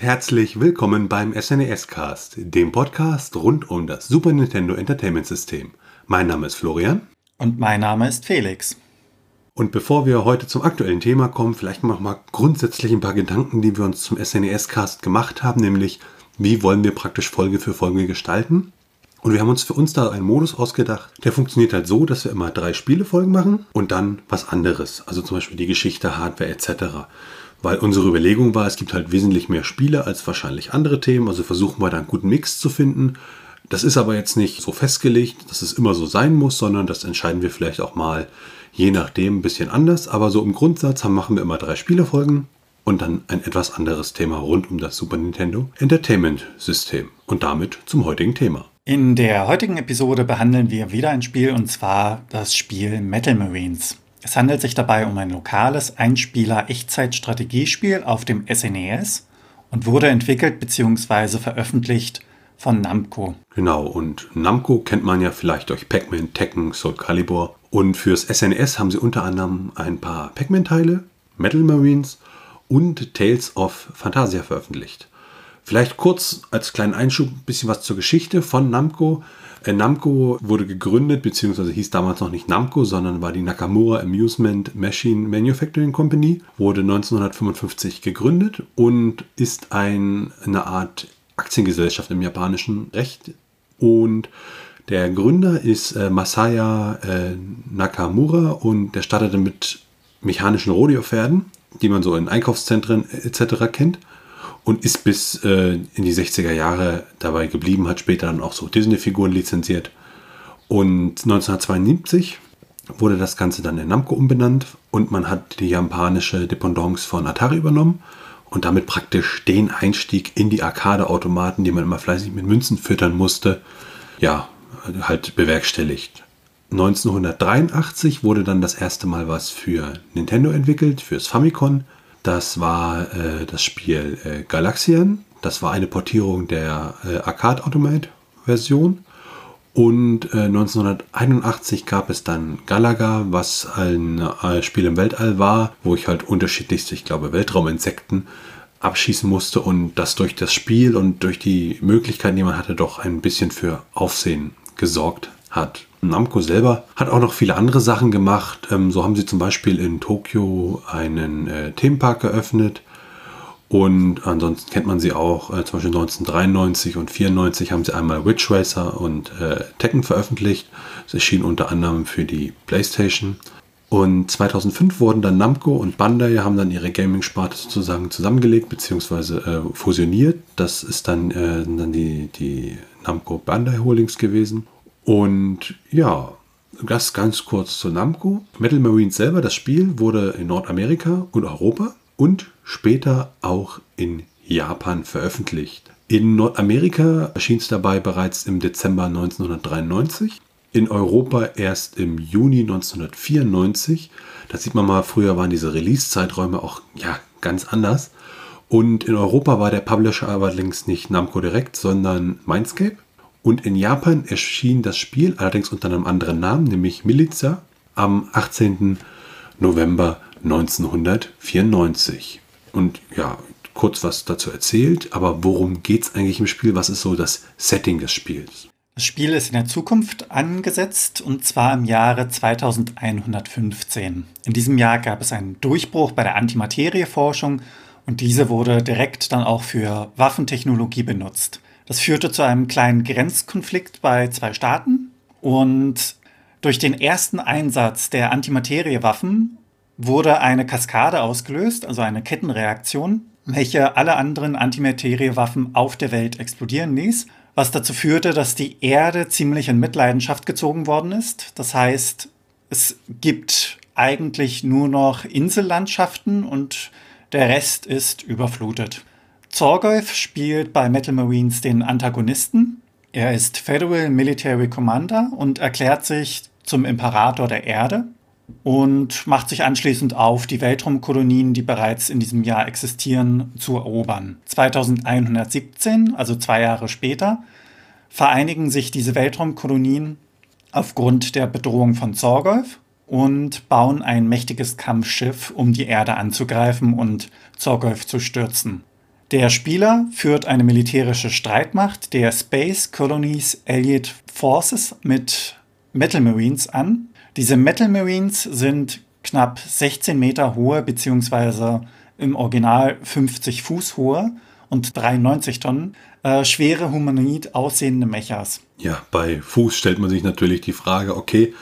Und herzlich willkommen beim SNES Cast, dem Podcast rund um das Super Nintendo Entertainment System. Mein Name ist Florian. Und mein Name ist Felix. Und bevor wir heute zum aktuellen Thema kommen, vielleicht noch mal grundsätzlich ein paar Gedanken, die wir uns zum SNES Cast gemacht haben, nämlich wie wollen wir praktisch Folge für Folge gestalten. Und wir haben uns für uns da einen Modus ausgedacht, der funktioniert halt so, dass wir immer drei Spielefolgen machen und dann was anderes. Also zum Beispiel die Geschichte, Hardware etc weil unsere Überlegung war, es gibt halt wesentlich mehr Spiele als wahrscheinlich andere Themen, also versuchen wir da einen guten Mix zu finden. Das ist aber jetzt nicht so festgelegt, dass es immer so sein muss, sondern das entscheiden wir vielleicht auch mal je nachdem ein bisschen anders. Aber so im Grundsatz haben, machen wir immer drei Spielefolgen und dann ein etwas anderes Thema rund um das Super Nintendo Entertainment System und damit zum heutigen Thema. In der heutigen Episode behandeln wir wieder ein Spiel und zwar das Spiel Metal Marines. Es handelt sich dabei um ein lokales Einspieler-Echtzeit-Strategiespiel auf dem SNES e und wurde entwickelt bzw. veröffentlicht von Namco. Genau, und Namco kennt man ja vielleicht durch Pac-Man, Tekken, Soul Calibur. Und fürs SNES e haben sie unter anderem ein paar Pac-Man-Teile, Metal Marines und Tales of Phantasia veröffentlicht. Vielleicht kurz als kleinen Einschub ein bisschen was zur Geschichte von Namco. Äh, Namco wurde gegründet, beziehungsweise hieß damals noch nicht Namco, sondern war die Nakamura Amusement Machine Manufacturing Company, wurde 1955 gegründet und ist ein, eine Art Aktiengesellschaft im japanischen Recht. Und der Gründer ist äh, Masaya äh, Nakamura und der startete mit mechanischen Rodeo-Pferden, die man so in Einkaufszentren etc. kennt und ist bis äh, in die 60er Jahre dabei geblieben, hat später dann auch so Disney-Figuren lizenziert. Und 1972 wurde das Ganze dann in Namco umbenannt und man hat die japanische Dependance von Atari übernommen und damit praktisch den Einstieg in die Arcade-Automaten, die man immer fleißig mit Münzen füttern musste, ja, halt bewerkstelligt. 1983 wurde dann das erste Mal was für Nintendo entwickelt, fürs Famicom. Das war äh, das Spiel äh, Galaxian. Das war eine Portierung der äh, Arcade Automate Version. Und 1981 äh, gab es dann Galaga, was ein äh, Spiel im Weltall war, wo ich halt unterschiedlichste, ich glaube, Weltrauminsekten abschießen musste und das durch das Spiel und durch die Möglichkeiten, die man hatte, doch ein bisschen für Aufsehen gesorgt hat. Namco selber hat auch noch viele andere Sachen gemacht. Ähm, so haben sie zum Beispiel in Tokio einen äh, Themenpark eröffnet. Und ansonsten kennt man sie auch, äh, zum Beispiel 1993 und 1994 haben sie einmal Witch Racer und äh, Tekken veröffentlicht. Es erschien unter anderem für die PlayStation. Und 2005 wurden dann Namco und Bandai haben dann ihre Gaming-Sparte sozusagen zusammengelegt bzw. Äh, fusioniert. Das ist dann, äh, dann die, die Namco Bandai Holdings gewesen. Und ja, das ganz kurz zu Namco. Metal Marines selber, das Spiel wurde in Nordamerika und Europa und später auch in Japan veröffentlicht. In Nordamerika erschien es dabei bereits im Dezember 1993, in Europa erst im Juni 1994. Da sieht man mal, früher waren diese Release-Zeiträume auch ja, ganz anders. Und in Europa war der Publisher aber längst nicht Namco direkt, sondern Mindscape. Und in Japan erschien das Spiel allerdings unter einem anderen Namen, nämlich Miliza, am 18. November 1994. Und ja, kurz was dazu erzählt, aber worum geht es eigentlich im Spiel? Was ist so das Setting des Spiels? Das Spiel ist in der Zukunft angesetzt und zwar im Jahre 2115. In diesem Jahr gab es einen Durchbruch bei der Antimaterieforschung und diese wurde direkt dann auch für Waffentechnologie benutzt. Das führte zu einem kleinen Grenzkonflikt bei zwei Staaten und durch den ersten Einsatz der Antimateriewaffen wurde eine Kaskade ausgelöst, also eine Kettenreaktion, welche alle anderen Antimateriewaffen auf der Welt explodieren ließ, was dazu führte, dass die Erde ziemlich in Mitleidenschaft gezogen worden ist. Das heißt, es gibt eigentlich nur noch Insellandschaften und der Rest ist überflutet. Zorgoth spielt bei Metal Marines den Antagonisten. Er ist Federal Military Commander und erklärt sich zum Imperator der Erde und macht sich anschließend auf, die Weltraumkolonien, die bereits in diesem Jahr existieren, zu erobern. 2117, also zwei Jahre später, vereinigen sich diese Weltraumkolonien aufgrund der Bedrohung von Zorgoth und bauen ein mächtiges Kampfschiff, um die Erde anzugreifen und Zorgoth zu stürzen. Der Spieler führt eine militärische Streitmacht der Space Colonies Allied Forces mit Metal Marines an. Diese Metal Marines sind knapp 16 Meter hohe beziehungsweise im Original 50 Fuß hohe und 93 Tonnen äh, schwere humanoid aussehende Mechas. Ja, bei Fuß stellt man sich natürlich die Frage, okay,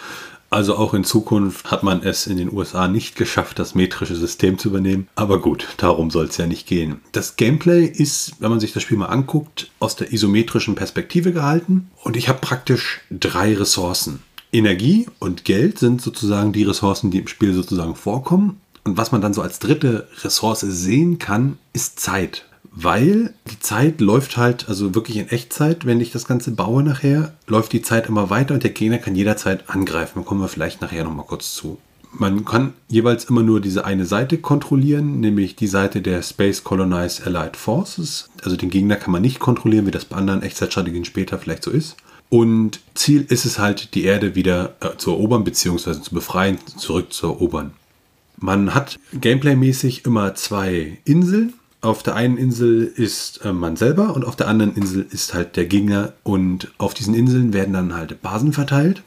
also auch in Zukunft hat man es in den USA nicht geschafft, das metrische System zu übernehmen. Aber gut, darum soll es ja nicht gehen. Das Gameplay ist, wenn man sich das Spiel mal anguckt, aus der isometrischen Perspektive gehalten. Und ich habe praktisch drei Ressourcen. Energie und Geld sind sozusagen die Ressourcen, die im Spiel sozusagen vorkommen. Und was man dann so als dritte Ressource sehen kann, ist Zeit weil die Zeit läuft halt, also wirklich in Echtzeit, wenn ich das Ganze baue nachher, läuft die Zeit immer weiter und der Gegner kann jederzeit angreifen. Da kommen wir vielleicht nachher nochmal kurz zu. Man kann jeweils immer nur diese eine Seite kontrollieren, nämlich die Seite der Space Colonized Allied Forces. Also den Gegner kann man nicht kontrollieren, wie das bei anderen Echtzeitstrategien später vielleicht so ist. Und Ziel ist es halt, die Erde wieder äh, zu erobern, beziehungsweise zu befreien, zurück zu erobern. Man hat gameplaymäßig immer zwei Inseln auf der einen Insel ist äh, man selber und auf der anderen Insel ist halt der Gegner. Und auf diesen Inseln werden dann halt Basen verteilt.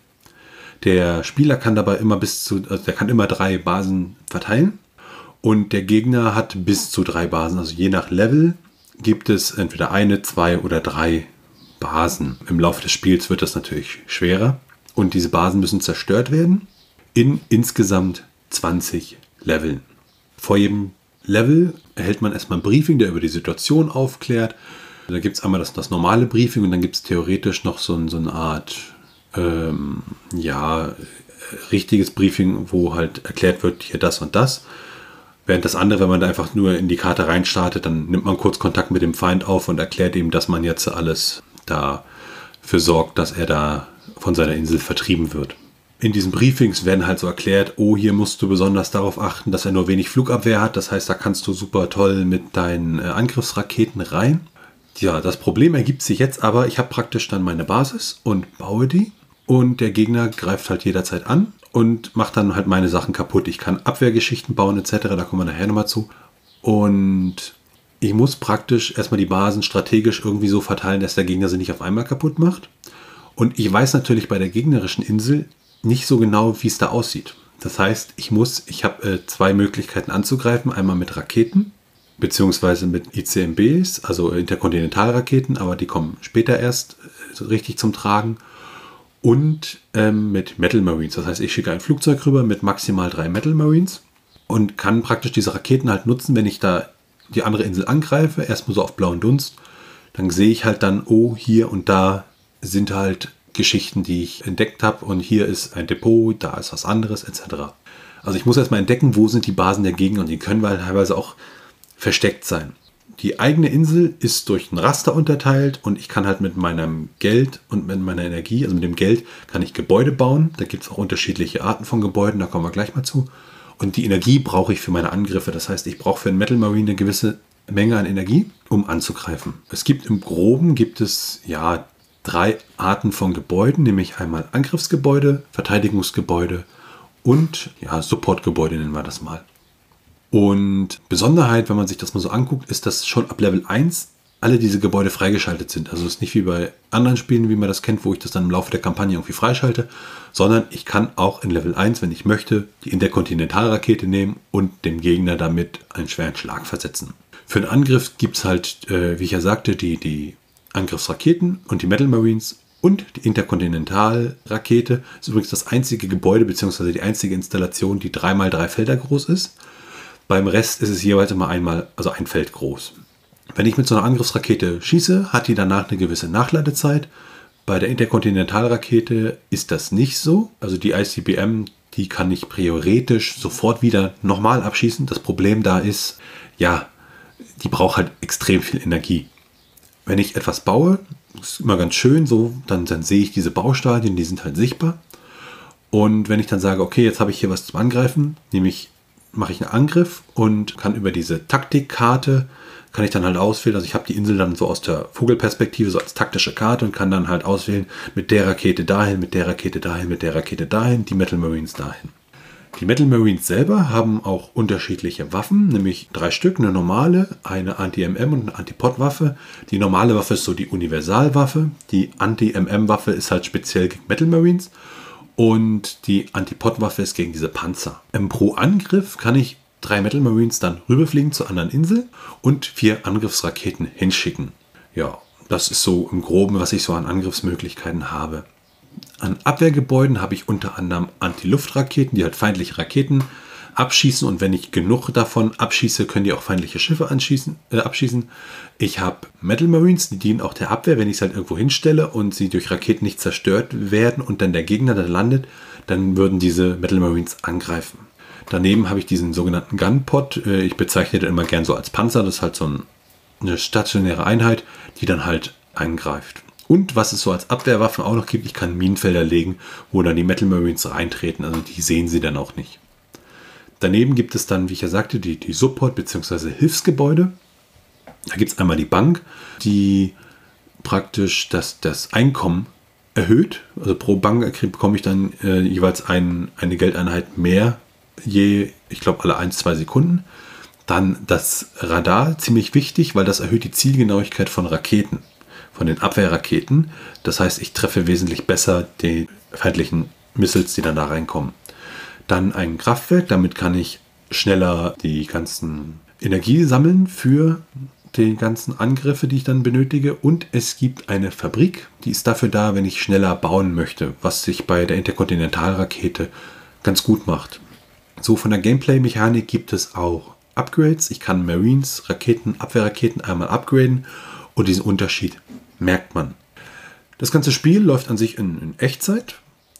Der Spieler kann dabei immer bis zu, also der kann immer drei Basen verteilen. Und der Gegner hat bis zu drei Basen. Also je nach Level gibt es entweder eine, zwei oder drei Basen. Im Laufe des Spiels wird das natürlich schwerer. Und diese Basen müssen zerstört werden in insgesamt 20 Leveln. Vor jedem Level erhält man erstmal ein Briefing, der über die Situation aufklärt. Da gibt es einmal das, das, normale Briefing und dann gibt es theoretisch noch so, so eine Art, ähm, ja, richtiges Briefing, wo halt erklärt wird, hier das und das. Während das andere, wenn man da einfach nur in die Karte reinstartet, dann nimmt man kurz Kontakt mit dem Feind auf und erklärt ihm, dass man jetzt alles dafür sorgt, dass er da von seiner Insel vertrieben wird in diesen Briefings werden halt so erklärt, oh, hier musst du besonders darauf achten, dass er nur wenig Flugabwehr hat. Das heißt, da kannst du super toll mit deinen äh, Angriffsraketen rein. Ja, das Problem ergibt sich jetzt aber, ich habe praktisch dann meine Basis und baue die und der Gegner greift halt jederzeit an und macht dann halt meine Sachen kaputt. Ich kann Abwehrgeschichten bauen etc., da kommen wir nachher nochmal zu. Und ich muss praktisch erstmal die Basen strategisch irgendwie so verteilen, dass der Gegner sie nicht auf einmal kaputt macht. Und ich weiß natürlich bei der gegnerischen Insel, nicht so genau, wie es da aussieht. Das heißt, ich muss, ich habe äh, zwei Möglichkeiten anzugreifen. Einmal mit Raketen, beziehungsweise mit ICMBs, also Interkontinentalraketen, aber die kommen später erst äh, richtig zum Tragen. Und ähm, mit Metal Marines. Das heißt, ich schicke ein Flugzeug rüber mit maximal drei Metal Marines und kann praktisch diese Raketen halt nutzen, wenn ich da die andere Insel angreife, erstmal so auf blauen Dunst. Dann sehe ich halt dann, oh, hier und da sind halt Geschichten, die ich entdeckt habe und hier ist ein Depot, da ist was anderes etc. Also ich muss erstmal entdecken, wo sind die Basen der Gegner und die können halt teilweise auch versteckt sein. Die eigene Insel ist durch ein Raster unterteilt und ich kann halt mit meinem Geld und mit meiner Energie, also mit dem Geld, kann ich Gebäude bauen. Da gibt es auch unterschiedliche Arten von Gebäuden, da kommen wir gleich mal zu. Und die Energie brauche ich für meine Angriffe. Das heißt, ich brauche für einen Metal Marine eine gewisse Menge an Energie, um anzugreifen. Es gibt im Groben, gibt es ja drei Arten von Gebäuden, nämlich einmal Angriffsgebäude, Verteidigungsgebäude und ja, Supportgebäude nennen wir das mal. Und Besonderheit, wenn man sich das mal so anguckt, ist, dass schon ab Level 1 alle diese Gebäude freigeschaltet sind. Also es ist nicht wie bei anderen Spielen, wie man das kennt, wo ich das dann im Laufe der Kampagne irgendwie freischalte, sondern ich kann auch in Level 1, wenn ich möchte, die Interkontinentalrakete nehmen und dem Gegner damit einen schweren Schlag versetzen. Für einen Angriff gibt es halt, äh, wie ich ja sagte, die, die Angriffsraketen und die Metal Marines und die Interkontinentalrakete ist übrigens das einzige Gebäude bzw. die einzige Installation, die dreimal drei Felder groß ist. Beim Rest ist es jeweils immer einmal, also ein Feld groß. Wenn ich mit so einer Angriffsrakete schieße, hat die danach eine gewisse Nachladezeit. Bei der Interkontinentalrakete ist das nicht so. Also die ICBM, die kann ich prioritisch sofort wieder nochmal abschießen. Das Problem da ist, ja, die braucht halt extrem viel Energie wenn ich etwas baue, ist immer ganz schön so, dann, dann sehe ich diese Baustadien, die sind halt sichtbar. Und wenn ich dann sage, okay, jetzt habe ich hier was zum Angreifen, nämlich mache ich einen Angriff und kann über diese Taktikkarte, kann ich dann halt auswählen, also ich habe die Insel dann so aus der Vogelperspektive, so als taktische Karte und kann dann halt auswählen, mit der Rakete dahin, mit der Rakete dahin, mit der Rakete dahin, die Metal Marines dahin. Die Metal Marines selber haben auch unterschiedliche Waffen, nämlich drei Stück, eine normale, eine Anti-MM und eine Anti-Pod-Waffe. Die normale Waffe ist so die Universalwaffe, die Anti-MM-Waffe ist halt speziell gegen Metal Marines und die Anti-Pod-Waffe ist gegen diese Panzer. Im Pro-Angriff kann ich drei Metal Marines dann rüberfliegen zur anderen Insel und vier Angriffsraketen hinschicken. Ja, das ist so im Groben, was ich so an Angriffsmöglichkeiten habe. An Abwehrgebäuden habe ich unter anderem Anti-Luftraketen, die halt feindliche Raketen abschießen und wenn ich genug davon abschieße, können die auch feindliche Schiffe äh, abschießen. Ich habe Metal Marines, die dienen auch der Abwehr, wenn ich es halt irgendwo hinstelle und sie durch Raketen nicht zerstört werden und dann der Gegner da landet, dann würden diese Metal Marines angreifen. Daneben habe ich diesen sogenannten Gunpot. Äh, ich bezeichne den immer gern so als Panzer. Das ist halt so eine stationäre Einheit, die dann halt eingreift. Und was es so als Abwehrwaffen auch noch gibt, ich kann Minenfelder legen, wo dann die Metal Marines reintreten. Also die sehen sie dann auch nicht. Daneben gibt es dann, wie ich ja sagte, die, die Support- bzw. Hilfsgebäude. Da gibt es einmal die Bank, die praktisch das, das Einkommen erhöht. Also pro Bank bekomme ich dann äh, jeweils ein, eine Geldeinheit mehr je, ich glaube, alle 1, 2 Sekunden. Dann das Radar, ziemlich wichtig, weil das erhöht die Zielgenauigkeit von Raketen, von den Abwehrraketen. Das heißt, ich treffe wesentlich besser die feindlichen Missiles, die dann da reinkommen. Dann ein Kraftwerk, damit kann ich schneller die ganzen Energie sammeln für die ganzen Angriffe, die ich dann benötige. Und es gibt eine Fabrik, die ist dafür da, wenn ich schneller bauen möchte, was sich bei der Interkontinentalrakete ganz gut macht. So von der Gameplay-Mechanik gibt es auch Upgrades. Ich kann Marines, Raketen, Abwehrraketen einmal upgraden und diesen Unterschied merkt man. Das ganze Spiel läuft an sich in, in Echtzeit.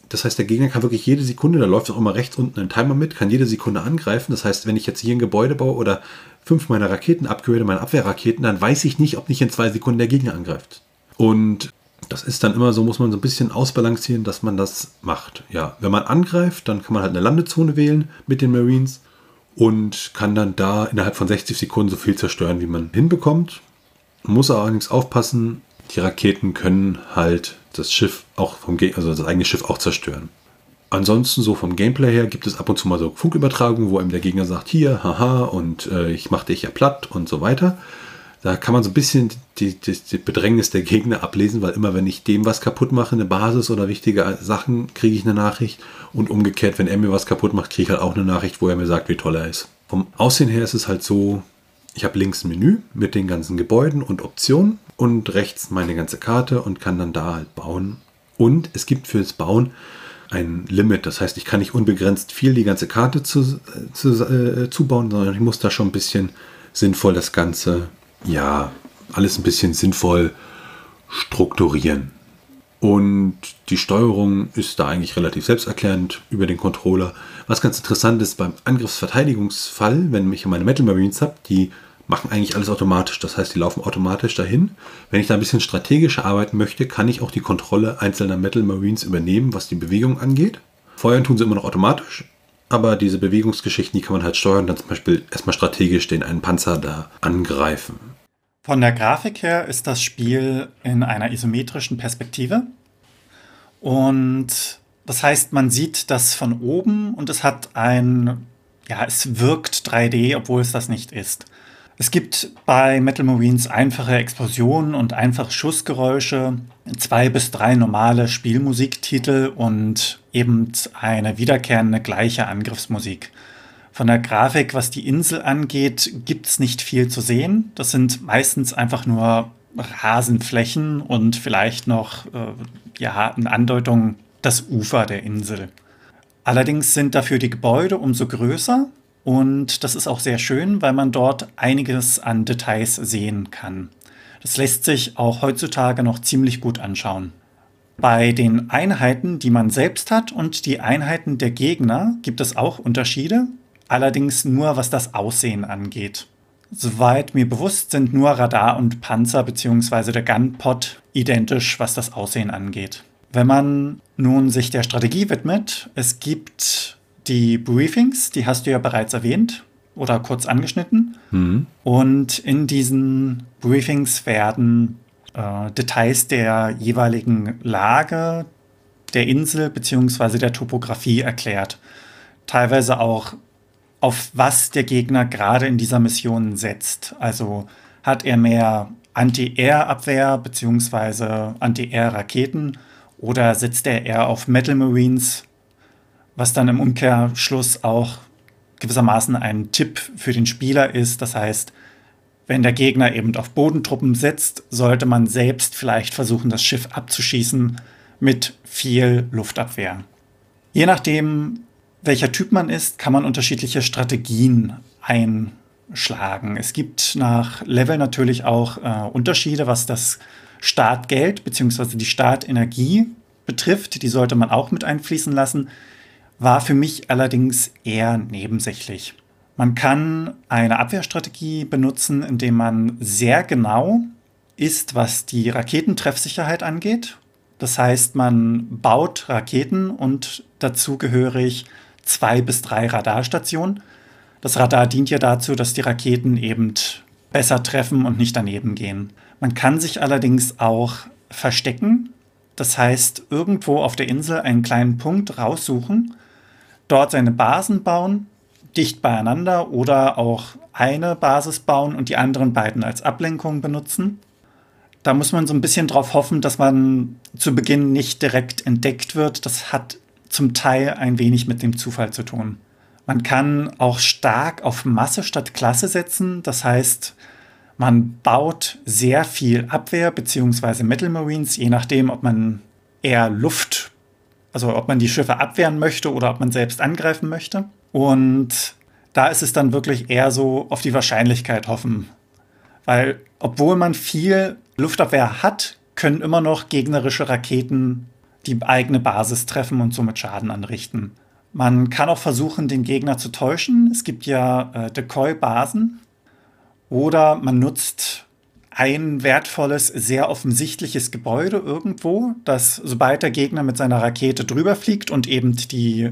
Das heißt, der Gegner kann wirklich jede Sekunde, da läuft auch immer rechts unten ein Timer mit, kann jede Sekunde angreifen. Das heißt, wenn ich jetzt hier ein Gebäude baue oder fünf meiner Raketen upgrade, meine Abwehrraketen, dann weiß ich nicht, ob nicht in zwei Sekunden der Gegner angreift. Und das ist dann immer so, muss man so ein bisschen ausbalancieren, dass man das macht. Ja, wenn man angreift, dann kann man halt eine Landezone wählen mit den Marines und kann dann da innerhalb von 60 Sekunden so viel zerstören, wie man hinbekommt. Muss allerdings aufpassen, die Raketen können halt das Schiff auch vom Ge also das eigene Schiff auch zerstören. Ansonsten so vom Gameplay her gibt es ab und zu mal so Funkübertragungen, wo einem der Gegner sagt, hier, haha, und äh, ich mach dich ja platt und so weiter. Da kann man so ein bisschen die, die, die, Bedrängnis der Gegner ablesen, weil immer wenn ich dem was kaputt mache, eine Basis oder wichtige Sachen, kriege ich eine Nachricht. Und umgekehrt, wenn er mir was kaputt macht, kriege ich halt auch eine Nachricht, wo er mir sagt, wie toll er ist. Vom Aussehen her ist es halt so, ich habe links ein Menü mit den ganzen Gebäuden und Optionen und rechts meine ganze Karte und kann dann da halt bauen. Und es gibt fürs Bauen ein Limit. Das heißt, ich kann nicht unbegrenzt viel die ganze Karte zu, zu, äh, zubauen, sondern ich muss da schon ein bisschen sinnvoll das Ganze ja, alles ein bisschen sinnvoll strukturieren. Und die Steuerung ist da eigentlich relativ selbsterklärend über den Controller. Was ganz interessant ist beim Angriffsverteidigungsfall, wenn ich meine Metal Marines habe, die machen eigentlich alles automatisch. Das heißt, die laufen automatisch dahin. Wenn ich da ein bisschen strategischer arbeiten möchte, kann ich auch die Kontrolle einzelner Metal Marines übernehmen, was die Bewegung angeht. Feuern tun sie immer noch automatisch, aber diese Bewegungsgeschichten, die kann man halt steuern, dann zum Beispiel erstmal strategisch den einen Panzer da angreifen. Von der Grafik her ist das Spiel in einer isometrischen Perspektive. Und das heißt, man sieht das von oben und es hat ein, ja, es wirkt 3D, obwohl es das nicht ist. Es gibt bei Metal Marines einfache Explosionen und einfache Schussgeräusche, zwei bis drei normale Spielmusiktitel und eben eine wiederkehrende gleiche Angriffsmusik. Von der Grafik, was die Insel angeht, gibt es nicht viel zu sehen. Das sind meistens einfach nur Rasenflächen und vielleicht noch äh, ja, eine Andeutung das Ufer der Insel. Allerdings sind dafür die Gebäude umso größer und das ist auch sehr schön, weil man dort einiges an Details sehen kann. Das lässt sich auch heutzutage noch ziemlich gut anschauen. Bei den Einheiten, die man selbst hat und die Einheiten der Gegner gibt es auch Unterschiede allerdings nur was das Aussehen angeht. Soweit mir bewusst sind nur Radar und Panzer bzw. der Gunpot identisch, was das Aussehen angeht. Wenn man nun sich der Strategie widmet, es gibt die Briefings, die hast du ja bereits erwähnt oder kurz angeschnitten. Mhm. Und in diesen Briefings werden äh, Details der jeweiligen Lage der Insel bzw. der Topografie erklärt. teilweise auch, auf was der Gegner gerade in dieser Mission setzt. Also hat er mehr Anti-Air-Abwehr bzw. Anti-Air-Raketen oder setzt er eher auf Metal Marines, was dann im Umkehrschluss auch gewissermaßen ein Tipp für den Spieler ist. Das heißt, wenn der Gegner eben auf Bodentruppen setzt, sollte man selbst vielleicht versuchen, das Schiff abzuschießen mit viel Luftabwehr. Je nachdem, welcher Typ man ist, kann man unterschiedliche Strategien einschlagen. Es gibt nach Level natürlich auch äh, Unterschiede, was das Startgeld bzw. die Startenergie betrifft. Die sollte man auch mit einfließen lassen. War für mich allerdings eher nebensächlich. Man kann eine Abwehrstrategie benutzen, indem man sehr genau ist, was die Raketentreffsicherheit angeht. Das heißt, man baut Raketen und dazugehörig zwei bis drei Radarstationen. Das Radar dient ja dazu, dass die Raketen eben besser treffen und nicht daneben gehen. Man kann sich allerdings auch verstecken. Das heißt, irgendwo auf der Insel einen kleinen Punkt raussuchen, dort seine Basen bauen, dicht beieinander oder auch eine Basis bauen und die anderen beiden als Ablenkung benutzen. Da muss man so ein bisschen drauf hoffen, dass man zu Beginn nicht direkt entdeckt wird. Das hat zum Teil ein wenig mit dem Zufall zu tun. Man kann auch stark auf Masse statt Klasse setzen. Das heißt, man baut sehr viel Abwehr bzw. Metal Marines, je nachdem, ob man eher Luft, also ob man die Schiffe abwehren möchte oder ob man selbst angreifen möchte. Und da ist es dann wirklich eher so auf die Wahrscheinlichkeit hoffen. Weil obwohl man viel Luftabwehr hat, können immer noch gegnerische Raketen die eigene Basis treffen und somit Schaden anrichten. Man kann auch versuchen, den Gegner zu täuschen. Es gibt ja äh, Decoy-Basen. Oder man nutzt ein wertvolles, sehr offensichtliches Gebäude irgendwo, das sobald der Gegner mit seiner Rakete drüber fliegt und eben die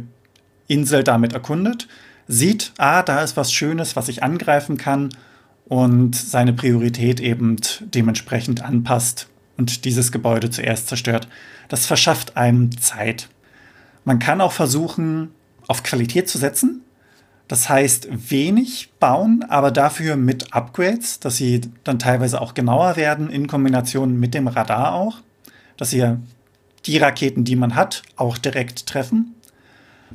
Insel damit erkundet, sieht, ah, da ist was Schönes, was ich angreifen kann und seine Priorität eben dementsprechend anpasst und dieses Gebäude zuerst zerstört. Das verschafft einem Zeit. Man kann auch versuchen, auf Qualität zu setzen. Das heißt, wenig bauen, aber dafür mit Upgrades, dass sie dann teilweise auch genauer werden, in Kombination mit dem Radar auch, dass sie die Raketen, die man hat, auch direkt treffen.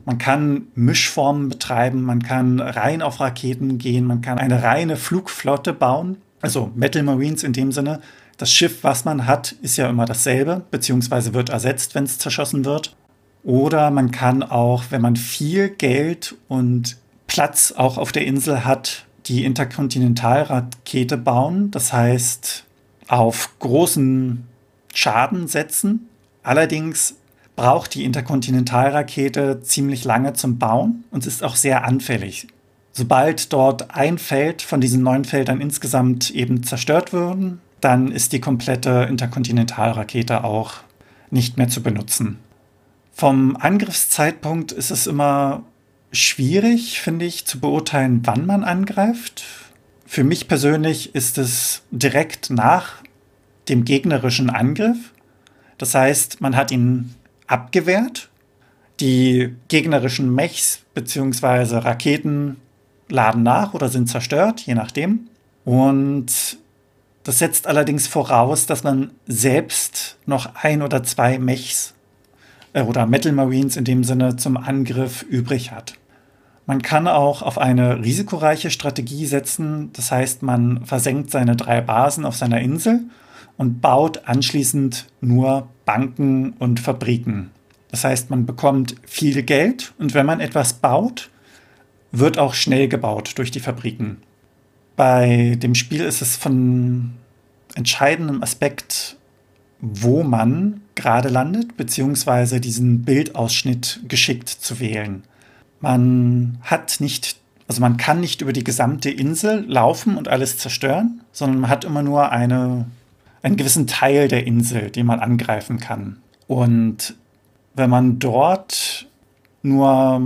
Man kann Mischformen betreiben, man kann rein auf Raketen gehen, man kann eine reine Flugflotte bauen, also Metal Marines in dem Sinne, das Schiff, was man hat, ist ja immer dasselbe, beziehungsweise wird ersetzt, wenn es zerschossen wird. Oder man kann auch, wenn man viel Geld und Platz auch auf der Insel hat, die Interkontinentalrakete bauen. Das heißt, auf großen Schaden setzen. Allerdings braucht die Interkontinentalrakete ziemlich lange zum Bauen und ist auch sehr anfällig. Sobald dort ein Feld von diesen neun Feldern insgesamt eben zerstört würden, dann ist die komplette Interkontinentalrakete auch nicht mehr zu benutzen. Vom Angriffszeitpunkt ist es immer schwierig, finde ich, zu beurteilen, wann man angreift. Für mich persönlich ist es direkt nach dem gegnerischen Angriff. Das heißt, man hat ihn abgewehrt. Die gegnerischen Mechs bzw. Raketen laden nach oder sind zerstört, je nachdem. Und das setzt allerdings voraus, dass man selbst noch ein oder zwei Mechs äh, oder Metal Marines in dem Sinne zum Angriff übrig hat. Man kann auch auf eine risikoreiche Strategie setzen, das heißt, man versenkt seine drei Basen auf seiner Insel und baut anschließend nur Banken und Fabriken. Das heißt, man bekommt viel Geld und wenn man etwas baut, wird auch schnell gebaut durch die Fabriken. Bei dem Spiel ist es von entscheidendem Aspekt, wo man gerade landet, beziehungsweise diesen Bildausschnitt geschickt zu wählen. Man hat nicht, also man kann nicht über die gesamte Insel laufen und alles zerstören, sondern man hat immer nur eine, einen gewissen Teil der Insel, den man angreifen kann. Und wenn man dort nur,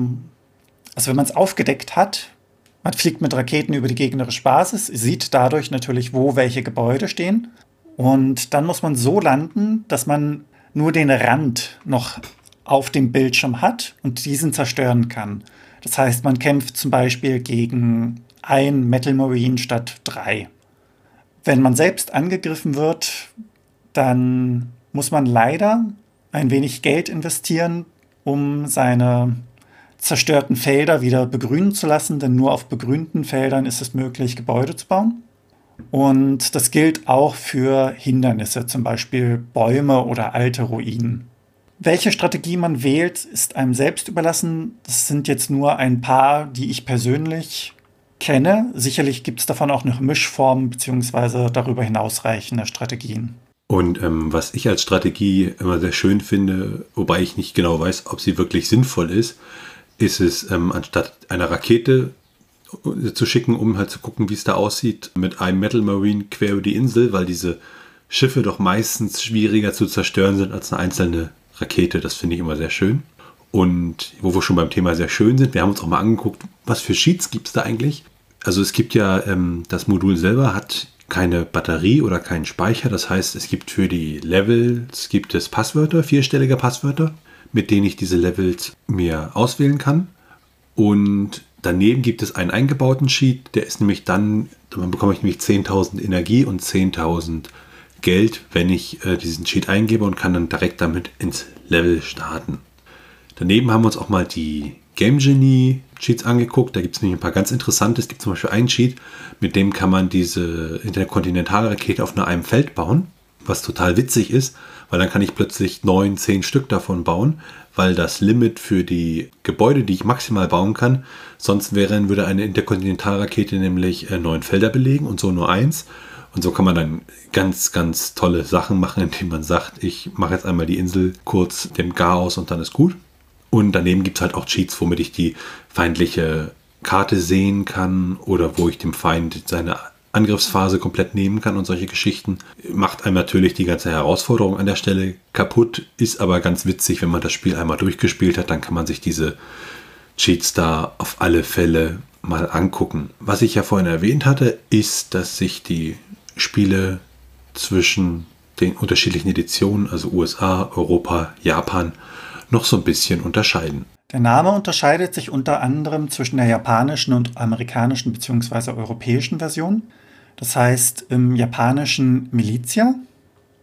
also wenn man es aufgedeckt hat, man fliegt mit Raketen über die gegnerische Basis, sieht dadurch natürlich, wo welche Gebäude stehen. Und dann muss man so landen, dass man nur den Rand noch auf dem Bildschirm hat und diesen zerstören kann. Das heißt, man kämpft zum Beispiel gegen ein Metal Marine statt drei. Wenn man selbst angegriffen wird, dann muss man leider ein wenig Geld investieren, um seine zerstörten Felder wieder begrünen zu lassen, denn nur auf begrünten Feldern ist es möglich, Gebäude zu bauen. Und das gilt auch für Hindernisse, zum Beispiel Bäume oder alte Ruinen. Welche Strategie man wählt, ist einem selbst überlassen. Das sind jetzt nur ein paar, die ich persönlich kenne. Sicherlich gibt es davon auch noch Mischformen bzw. darüber hinausreichende Strategien. Und ähm, was ich als Strategie immer sehr schön finde, wobei ich nicht genau weiß, ob sie wirklich sinnvoll ist, ist es, ähm, anstatt einer Rakete zu schicken, um halt zu gucken, wie es da aussieht, mit einem Metal Marine quer über die Insel, weil diese Schiffe doch meistens schwieriger zu zerstören sind als eine einzelne Rakete. Das finde ich immer sehr schön. Und wo wir schon beim Thema sehr schön sind, wir haben uns auch mal angeguckt, was für Sheets gibt es da eigentlich. Also es gibt ja, ähm, das Modul selber hat keine Batterie oder keinen Speicher. Das heißt, es gibt für die Levels gibt es Passwörter, vierstellige Passwörter, mit denen ich diese Levels mir auswählen kann. Und daneben gibt es einen eingebauten Sheet, der ist nämlich dann, dann bekomme ich nämlich 10.000 Energie und 10.000 Geld, wenn ich äh, diesen Cheat eingebe und kann dann direkt damit ins Level starten. Daneben haben wir uns auch mal die Game Genie Cheats angeguckt. Da gibt es nämlich ein paar ganz interessante. Es gibt zum Beispiel einen Cheat, mit dem kann man diese Interkontinentalrakete auf nur einem Feld bauen, was total witzig ist, weil dann kann ich plötzlich neun, zehn Stück davon bauen, weil das Limit für die Gebäude, die ich maximal bauen kann, sonst wären, würde eine Interkontinentalrakete nämlich äh, neun Felder belegen und so nur eins. Und so kann man dann ganz, ganz tolle Sachen machen, indem man sagt, ich mache jetzt einmal die Insel kurz dem aus und dann ist gut. Und daneben gibt es halt auch Cheats, womit ich die feindliche Karte sehen kann oder wo ich dem Feind seine Angriffsphase komplett nehmen kann und solche Geschichten. Macht einem natürlich die ganze Herausforderung an der Stelle kaputt, ist aber ganz witzig, wenn man das Spiel einmal durchgespielt hat, dann kann man sich diese Cheats da auf alle Fälle mal angucken. Was ich ja vorhin erwähnt hatte, ist, dass sich die Spiele zwischen den unterschiedlichen Editionen, also USA, Europa, Japan, noch so ein bisschen unterscheiden. Der Name unterscheidet sich unter anderem zwischen der japanischen und amerikanischen bzw. europäischen Version. Das heißt im japanischen Militia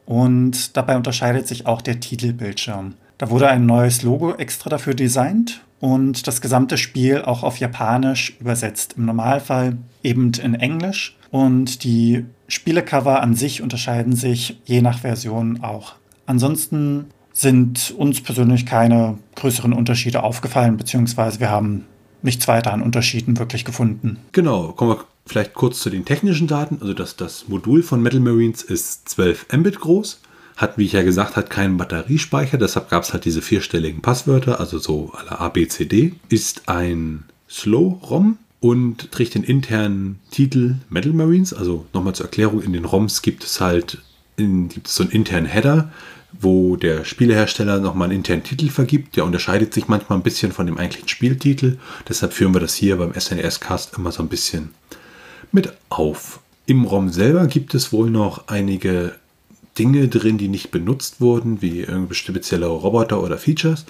und dabei unterscheidet sich auch der Titelbildschirm. Da wurde ein neues Logo extra dafür designt und das gesamte Spiel auch auf Japanisch übersetzt. Im Normalfall eben in Englisch und die Spielecover an sich unterscheiden sich je nach Version auch. Ansonsten sind uns persönlich keine größeren Unterschiede aufgefallen, beziehungsweise wir haben nichts weiter an Unterschieden wirklich gefunden. Genau, kommen wir vielleicht kurz zu den technischen Daten. Also das, das Modul von Metal Marines ist 12 Mbit groß, hat, wie ich ja gesagt habe, keinen Batteriespeicher, deshalb gab es halt diese vierstelligen Passwörter, also so alle A, B, C, D. Ist ein Slow-ROM und trägt den internen Titel Metal Marines. Also nochmal zur Erklärung, in den ROMs gibt es halt in, gibt es so einen internen Header, wo der Spielehersteller nochmal einen internen Titel vergibt. Der unterscheidet sich manchmal ein bisschen von dem eigentlichen Spieltitel. Deshalb führen wir das hier beim SNES-Cast immer so ein bisschen mit auf. Im ROM selber gibt es wohl noch einige Dinge drin, die nicht benutzt wurden, wie irgendwie spezielle Roboter oder Features.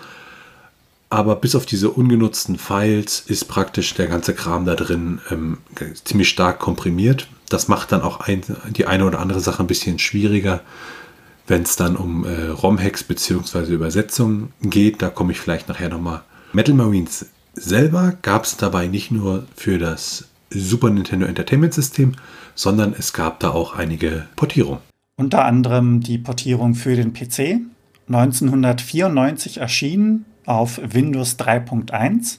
Aber bis auf diese ungenutzten Files ist praktisch der ganze Kram da drin ähm, ziemlich stark komprimiert. Das macht dann auch ein, die eine oder andere Sache ein bisschen schwieriger, wenn es dann um äh, ROM-Hacks bzw. Übersetzungen geht. Da komme ich vielleicht nachher nochmal. Metal Marines selber gab es dabei nicht nur für das Super Nintendo Entertainment System, sondern es gab da auch einige Portierungen. Unter anderem die Portierung für den PC. 1994 erschienen auf Windows 3.1.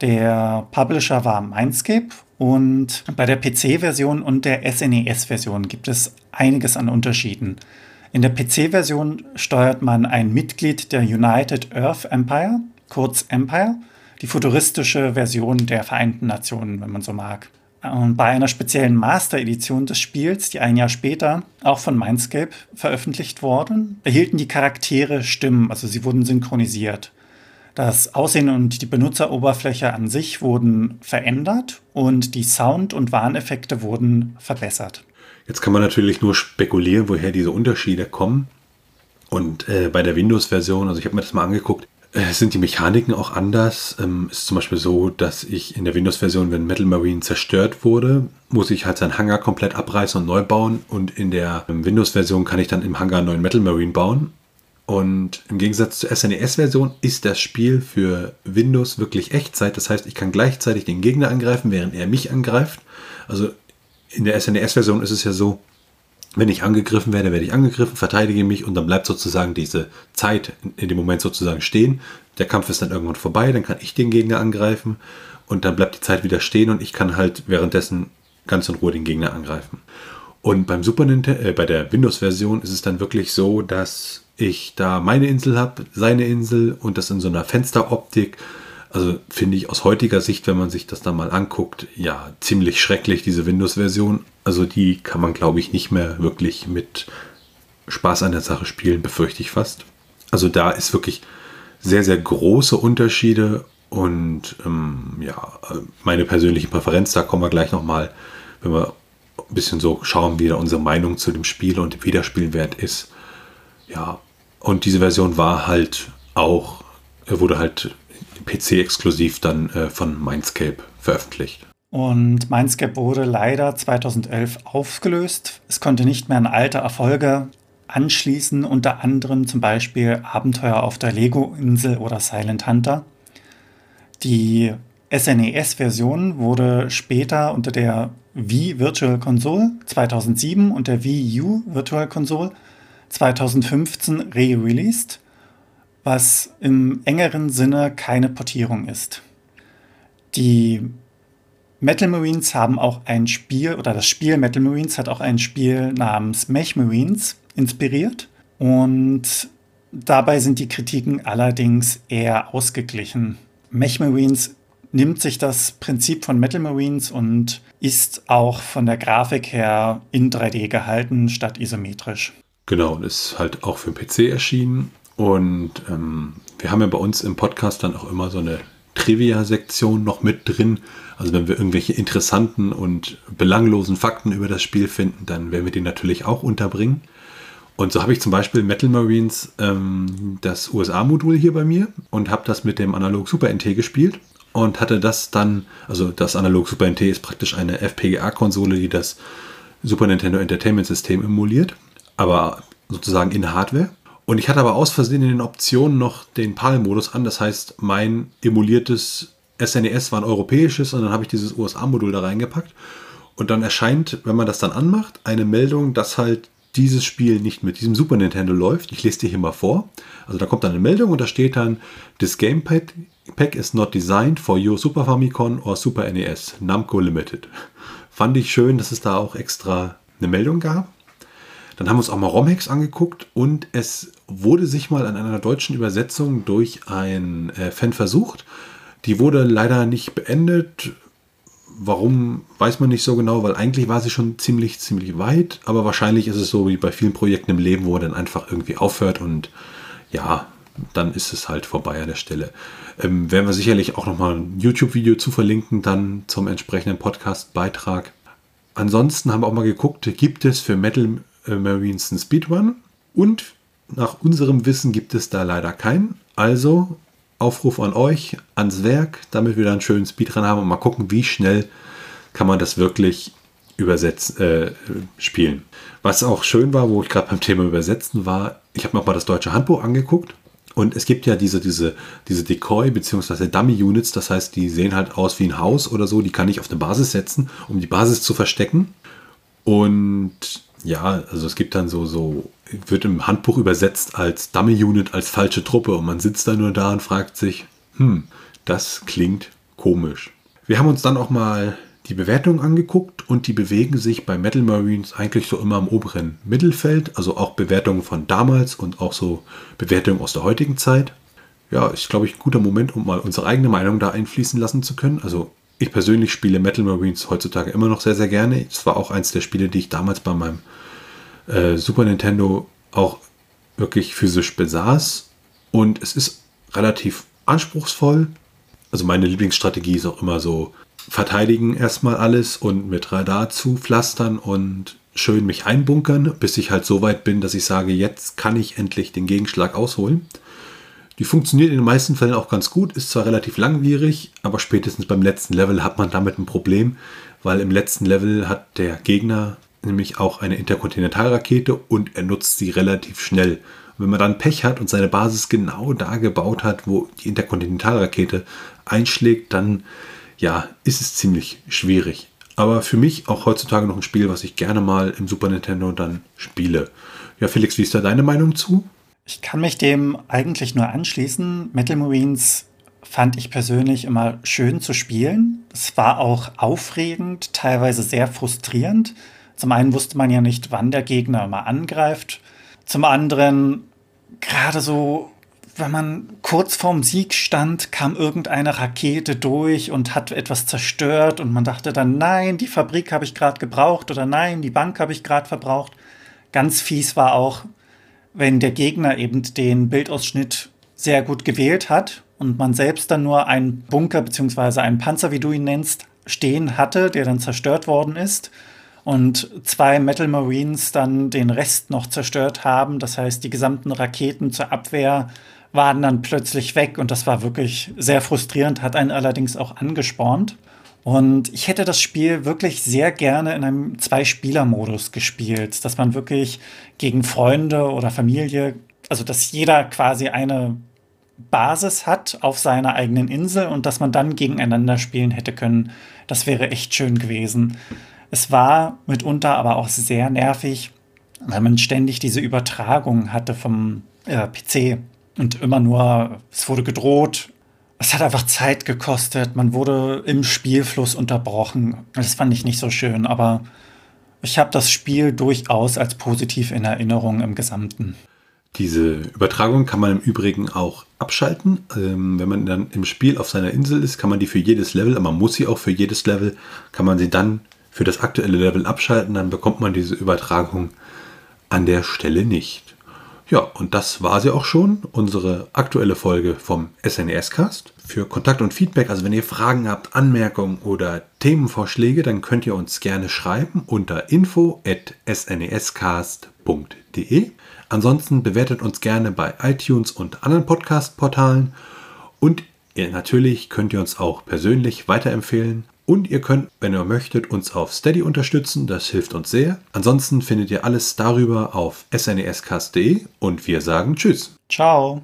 Der Publisher war Mindscape und bei der PC-Version und der SNES-Version gibt es einiges an Unterschieden. In der PC-Version steuert man ein Mitglied der United Earth Empire, kurz Empire, die futuristische Version der Vereinten Nationen, wenn man so mag. Und bei einer speziellen Master-Edition des Spiels, die ein Jahr später auch von Mindscape veröffentlicht wurde, erhielten die Charaktere Stimmen, also sie wurden synchronisiert. Das Aussehen und die Benutzeroberfläche an sich wurden verändert und die Sound- und Warneffekte wurden verbessert. Jetzt kann man natürlich nur spekulieren, woher diese Unterschiede kommen. Und äh, bei der Windows-Version, also ich habe mir das mal angeguckt, sind die Mechaniken auch anders. Ähm, ist zum Beispiel so, dass ich in der Windows-Version, wenn Metal Marine zerstört wurde, muss ich halt seinen Hangar komplett abreißen und neu bauen. Und in der ähm, Windows-Version kann ich dann im Hangar einen neuen Metal Marine bauen. Und im Gegensatz zur SNES-Version ist das Spiel für Windows wirklich Echtzeit. Das heißt, ich kann gleichzeitig den Gegner angreifen, während er mich angreift. Also in der SNES-Version ist es ja so, wenn ich angegriffen werde, werde ich angegriffen, verteidige mich und dann bleibt sozusagen diese Zeit in dem Moment sozusagen stehen. Der Kampf ist dann irgendwann vorbei, dann kann ich den Gegner angreifen und dann bleibt die Zeit wieder stehen und ich kann halt währenddessen ganz in Ruhe den Gegner angreifen. Und beim Super Nintendo, äh, bei der Windows-Version ist es dann wirklich so, dass ich da meine Insel habe, seine Insel und das in so einer Fensteroptik. Also finde ich aus heutiger Sicht, wenn man sich das da mal anguckt, ja, ziemlich schrecklich, diese Windows-Version. Also die kann man, glaube ich, nicht mehr wirklich mit Spaß an der Sache spielen, befürchte ich fast. Also da ist wirklich sehr, sehr große Unterschiede und ähm, ja, meine persönliche Präferenz, da kommen wir gleich nochmal, wenn wir ein bisschen so schauen, wie da unsere Meinung zu dem Spiel und dem Wiederspielwert ist. Ja, und diese Version war halt auch, wurde halt PC-exklusiv dann äh, von Mindscape veröffentlicht. Und Mindscape wurde leider 2011 aufgelöst. Es konnte nicht mehr an alte Erfolge anschließen, unter anderem zum Beispiel Abenteuer auf der Lego-Insel oder Silent Hunter. Die SNES-Version wurde später unter der Wii Virtual Console 2007 und der Wii U Virtual Console 2015 re-released, was im engeren Sinne keine Portierung ist. Die Metal Marines haben auch ein Spiel, oder das Spiel Metal Marines hat auch ein Spiel namens Mech Marines inspiriert. Und dabei sind die Kritiken allerdings eher ausgeglichen. Mech Marines nimmt sich das Prinzip von Metal Marines und ist auch von der Grafik her in 3D gehalten statt isometrisch. Genau, und ist halt auch für den PC erschienen. Und ähm, wir haben ja bei uns im Podcast dann auch immer so eine Trivia-Sektion noch mit drin. Also wenn wir irgendwelche interessanten und belanglosen Fakten über das Spiel finden, dann werden wir die natürlich auch unterbringen. Und so habe ich zum Beispiel Metal Marines ähm, das USA-Modul hier bei mir und habe das mit dem Analog Super NT gespielt und hatte das dann, also das Analog Super NT ist praktisch eine FPGA-Konsole, die das Super Nintendo Entertainment System emuliert, aber sozusagen in Hardware. Und ich hatte aber aus Versehen in den Optionen noch den PAL-Modus an. Das heißt, mein emuliertes SNES e war ein europäisches und dann habe ich dieses USA-Modul da reingepackt. Und dann erscheint, wenn man das dann anmacht, eine Meldung, dass halt dieses Spiel nicht mit diesem Super Nintendo läuft. Ich lese dir hier mal vor. Also da kommt dann eine Meldung und da steht dann, This Gamepad Pack is not designed for your Super Famicom or Super NES, Namco Limited. Fand ich schön, dass es da auch extra eine Meldung gab. Dann haben wir uns auch mal Romhex angeguckt und es wurde sich mal an einer deutschen Übersetzung durch einen äh, Fan versucht. Die wurde leider nicht beendet. Warum, weiß man nicht so genau, weil eigentlich war sie schon ziemlich, ziemlich weit. Aber wahrscheinlich ist es so wie bei vielen Projekten im Leben, wo er dann einfach irgendwie aufhört und ja, dann ist es halt vorbei an der Stelle. Ähm, werden wir sicherlich auch nochmal ein YouTube-Video zu verlinken, dann zum entsprechenden Podcast-Beitrag. Ansonsten haben wir auch mal geguckt, gibt es für Metal Marines einen Speedrun und nach unserem Wissen gibt es da leider keinen. Also Aufruf an euch, ans Werk, damit wir dann einen schönen Speedrun haben und mal gucken, wie schnell kann man das wirklich übersetzen, äh, spielen. Was auch schön war, wo ich gerade beim Thema Übersetzen war, ich habe mir mal das deutsche Handbuch angeguckt und es gibt ja diese, diese, diese Decoy- bzw. Dummy-Units, das heißt, die sehen halt aus wie ein Haus oder so, die kann ich auf eine Basis setzen, um die Basis zu verstecken. Und ja, also es gibt dann so, so, wird im Handbuch übersetzt als Dummy-Unit, als falsche Truppe und man sitzt da nur da und fragt sich, hm, das klingt komisch. Wir haben uns dann auch mal die Bewertungen angeguckt und die bewegen sich bei Metal Marines eigentlich so immer im oberen Mittelfeld, also auch Bewertungen von damals und auch so Bewertungen aus der heutigen Zeit. Ja, ist glaube ich ein guter Moment, um mal unsere eigene Meinung da einfließen lassen zu können. Also ich persönlich spiele Metal Marines heutzutage immer noch sehr, sehr gerne. Es war auch eins der Spiele, die ich damals bei meinem äh, Super Nintendo auch wirklich physisch besaß. Und es ist relativ anspruchsvoll. Also meine Lieblingsstrategie ist auch immer so, verteidigen erstmal alles und mit Radar zupflastern und schön mich einbunkern, bis ich halt so weit bin, dass ich sage, jetzt kann ich endlich den Gegenschlag ausholen. Die funktioniert in den meisten Fällen auch ganz gut, ist zwar relativ langwierig, aber spätestens beim letzten Level hat man damit ein Problem, weil im letzten Level hat der Gegner nämlich auch eine Interkontinentalrakete und er nutzt sie relativ schnell. Wenn man dann Pech hat und seine Basis genau da gebaut hat, wo die Interkontinentalrakete einschlägt, dann ja, ist es ziemlich schwierig. Aber für mich auch heutzutage noch ein Spiel, was ich gerne mal im Super Nintendo dann spiele. Ja, Felix, wie ist da deine Meinung zu? Ich kann mich dem eigentlich nur anschließen. Metal Marines fand ich persönlich immer schön zu spielen. Es war auch aufregend, teilweise sehr frustrierend. Zum einen wusste man ja nicht, wann der Gegner mal angreift. Zum anderen, gerade so, wenn man kurz vorm Sieg stand, kam irgendeine Rakete durch und hat etwas zerstört und man dachte dann, nein, die Fabrik habe ich gerade gebraucht oder nein, die Bank habe ich gerade verbraucht. Ganz fies war auch, wenn der Gegner eben den Bildausschnitt sehr gut gewählt hat und man selbst dann nur einen Bunker bzw. einen Panzer, wie du ihn nennst, stehen hatte, der dann zerstört worden ist und zwei Metal Marines dann den Rest noch zerstört haben. Das heißt, die gesamten Raketen zur Abwehr waren dann plötzlich weg und das war wirklich sehr frustrierend, hat einen allerdings auch angespornt. Und ich hätte das Spiel wirklich sehr gerne in einem Zwei-Spieler-Modus gespielt, dass man wirklich gegen Freunde oder Familie, also dass jeder quasi eine Basis hat auf seiner eigenen Insel und dass man dann gegeneinander spielen hätte können. Das wäre echt schön gewesen. Es war mitunter aber auch sehr nervig, weil man ständig diese Übertragung hatte vom äh, PC und immer nur, es wurde gedroht. Es hat einfach Zeit gekostet. Man wurde im Spielfluss unterbrochen. Das fand ich nicht so schön, aber ich habe das Spiel durchaus als positiv in Erinnerung im Gesamten. Diese Übertragung kann man im Übrigen auch abschalten. Ähm, wenn man dann im Spiel auf seiner Insel ist, kann man die für jedes Level, aber man muss sie auch für jedes Level, kann man sie dann für das aktuelle Level abschalten, dann bekommt man diese Übertragung an der Stelle nicht. Ja, und das war sie auch schon, unsere aktuelle Folge vom SNES-Cast. Für Kontakt und Feedback, also wenn ihr Fragen habt, Anmerkungen oder Themenvorschläge, dann könnt ihr uns gerne schreiben unter info.snescast.de. Ansonsten bewertet uns gerne bei iTunes und anderen Podcast-Portalen und natürlich könnt ihr uns auch persönlich weiterempfehlen. Und ihr könnt, wenn ihr möchtet, uns auf Steady unterstützen, das hilft uns sehr. Ansonsten findet ihr alles darüber auf snescast.de und wir sagen Tschüss. Ciao.